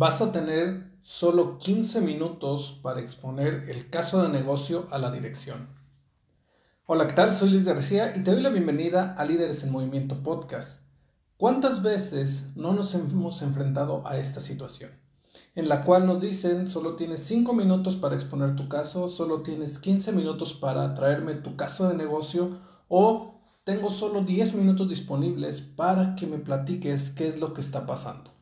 Vas a tener solo 15 minutos para exponer el caso de negocio a la dirección. Hola, ¿qué tal? Soy Luis García y te doy la bienvenida a Líderes en Movimiento Podcast. ¿Cuántas veces no nos hemos enfrentado a esta situación? En la cual nos dicen solo tienes 5 minutos para exponer tu caso, solo tienes 15 minutos para traerme tu caso de negocio o tengo solo 10 minutos disponibles para que me platiques qué es lo que está pasando.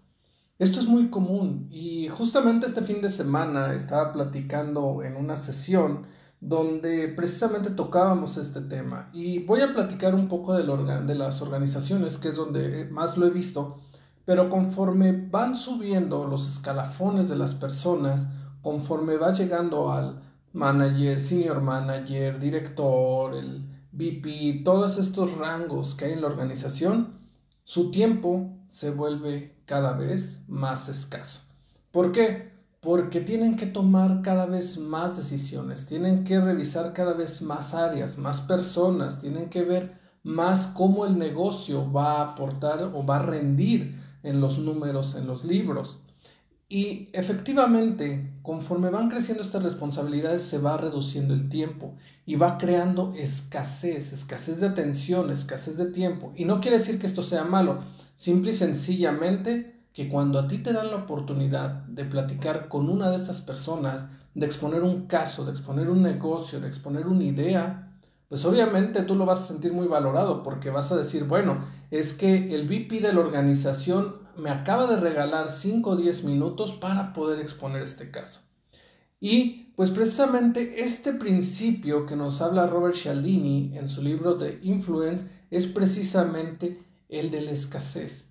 Esto es muy común y justamente este fin de semana estaba platicando en una sesión donde precisamente tocábamos este tema y voy a platicar un poco de, las organizaciones, que es donde más lo he visto, pero conforme van subiendo los escalafones de las personas, conforme va llegando al manager, senior manager, director, el VP, todos estos rangos que hay en la organización, su tiempo se vuelve cada vez más escaso. ¿Por qué? Porque tienen que tomar cada vez más decisiones, tienen que revisar cada vez más áreas, más personas, tienen que ver más cómo el negocio va a aportar o va a rendir en los números, en los libros. Y efectivamente, conforme van creciendo estas responsabilidades, se va reduciendo el tiempo y va creando escasez, escasez de atención, escasez de tiempo. Y no quiere decir que esto sea malo, Simple y sencillamente que cuando a ti te dan la oportunidad de platicar con una de estas personas, de exponer un caso, de exponer un negocio, de exponer una idea, pues obviamente tú lo vas a sentir muy valorado porque vas a decir, bueno, es que el VP de la organización me acaba de regalar 5 o 10 minutos para poder exponer este caso. Y pues precisamente este principio que nos habla Robert Cialdini en su libro de Influence es precisamente el de la escasez.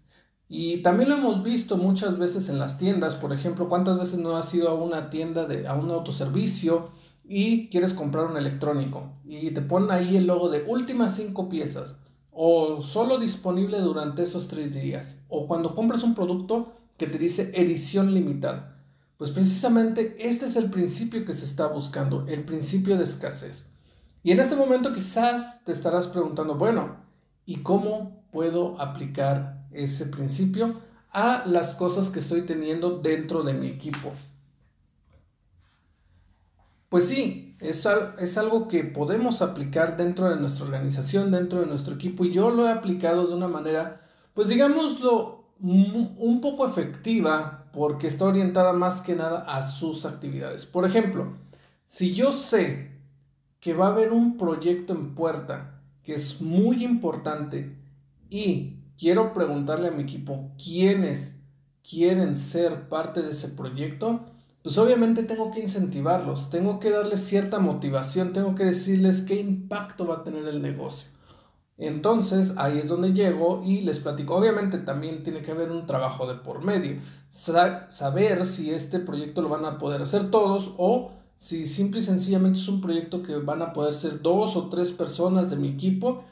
Y también lo hemos visto muchas veces en las tiendas, por ejemplo, cuántas veces no has ido a una tienda, de, a un autoservicio y quieres comprar un electrónico y te ponen ahí el logo de últimas cinco piezas o solo disponible durante esos tres días o cuando compras un producto que te dice edición limitada. Pues precisamente este es el principio que se está buscando, el principio de escasez. Y en este momento quizás te estarás preguntando, bueno, ¿y cómo puedo aplicar ese principio a las cosas que estoy teniendo dentro de mi equipo. Pues sí, es, es, algo que podemos aplicar dentro de nuestra organización, dentro de nuestro equipo, y yo lo he aplicado de una manera, pues digámoslo, un poco efectiva, porque está orientada más que nada a sus actividades. Por ejemplo, si yo sé que va a haber un proyecto en puerta que es muy importante y quiero preguntarle a mi equipo quiénes quieren ser parte de ese proyecto, pues obviamente tengo que incentivarlos, tengo que darles cierta motivación, tengo que decirles qué impacto va a tener el negocio. Entonces ahí es donde llego y les platico. Obviamente también tiene que haber un trabajo de por medio. saber si este proyecto lo van a poder hacer todos o si simple y sencillamente es un proyecto que van a poder ser dos o tres personas de mi equipo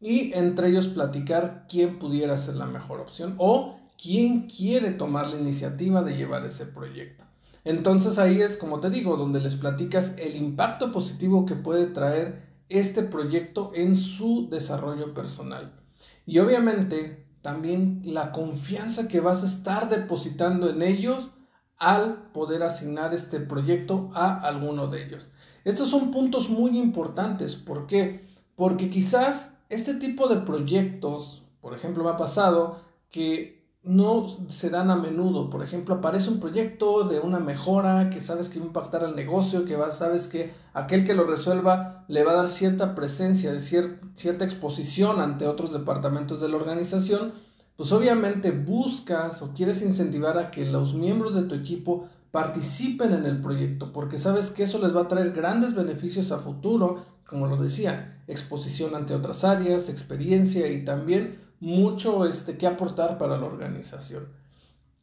y entre ellos platicar quién pudiera ser la mejor opción o quién quiere tomar la iniciativa de llevar ese proyecto. Entonces ahí es, como te digo, donde les platicas el impacto positivo que puede traer este proyecto en su desarrollo personal. Y obviamente también la confianza que vas a estar depositando en ellos al poder asignar este proyecto a alguno de ellos. Estos son puntos muy importantes. ¿Por qué? Porque quizás este tipo de proyectos, por ejemplo, me ha pasado que no se dan a menudo. Por ejemplo, aparece un proyecto de una mejora que sabes que va a impactar al negocio, que va, sabes que aquel que lo resuelva le va a dar cierta presencia, cierta exposición ante otros departamentos de la organización. Pues obviamente buscas o quieres incentivar a que los miembros de tu equipo participen en el proyecto, porque sabes que eso les va a traer grandes beneficios a futuro, como lo decía, exposición ante otras áreas, experiencia y también mucho este, que aportar para la organización.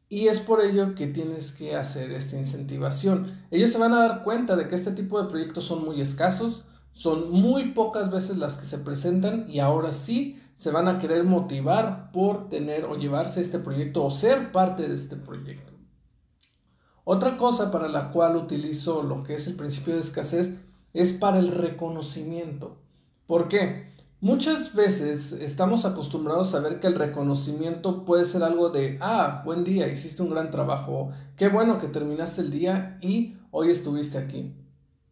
Y es por ello que tienes que hacer esta incentivación. Ellos se van a dar cuenta de que este tipo de proyectos son muy escasos, son muy pocas veces las que se presentan y ahora sí se van a querer motivar por tener o llevarse este proyecto o ser parte de este proyecto. Otra cosa para la cual utilizo lo que es el principio de escasez es para el reconocimiento. ¿Por qué? Muchas veces estamos acostumbrados a ver que el reconocimiento puede ser algo de, ah, buen día, hiciste un gran trabajo, qué bueno que terminaste el día y hoy estuviste aquí.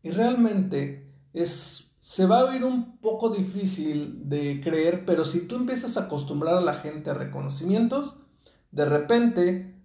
Y realmente es, se va a oír un poco difícil de creer, pero si tú empiezas a acostumbrar a la gente a reconocimientos, de repente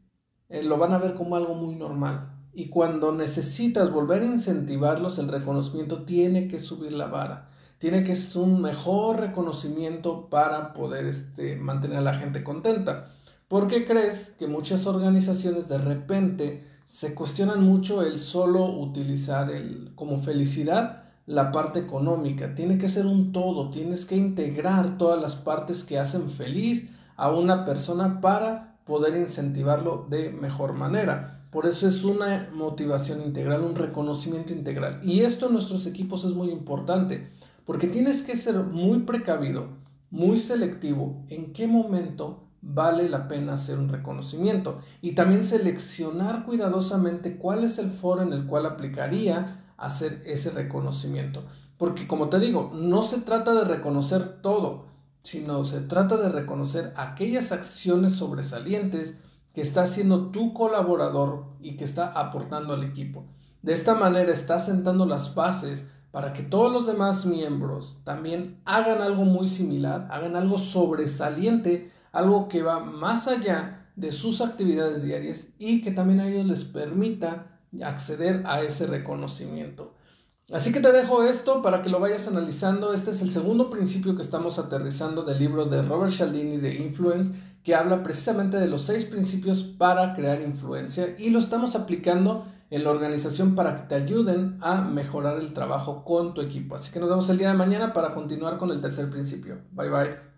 eh, lo van a ver como algo muy normal. Y cuando necesitas volver a incentivarlos, el reconocimiento tiene que subir la vara. Tiene que ser un mejor reconocimiento para poder este, mantener a la gente contenta. ¿Por qué crees que muchas organizaciones de repente se cuestionan mucho el solo utilizar el, como felicidad la parte económica? Tiene que ser un todo, tienes que integrar todas las partes que hacen feliz a una persona para poder incentivarlo de mejor manera. Por eso es una motivación integral, un reconocimiento integral. Y esto en nuestros equipos es muy importante, porque tienes que ser muy precavido, muy selectivo en qué momento vale la pena hacer un reconocimiento y también seleccionar cuidadosamente cuál es el foro en el cual aplicaría hacer ese reconocimiento. Porque como te digo, no se trata de reconocer todo, sino se trata de reconocer aquellas acciones sobresalientes que está haciendo tu colaborador y que está aportando al equipo. De esta manera está sentando las bases para que todos los demás miembros también hagan algo muy similar, hagan algo sobresaliente, algo que va más allá de sus actividades diarias y que también a ellos les permita acceder a ese reconocimiento. Así que te dejo esto para que lo vayas analizando. Este es el segundo principio que estamos aterrizando del libro de Robert Cialdini de Influence, que habla precisamente de los seis principios para crear influencia y lo estamos aplicando en la organización para que te ayuden a mejorar el trabajo con tu equipo. Así que nos vemos el día de mañana para continuar con el tercer principio. Bye bye.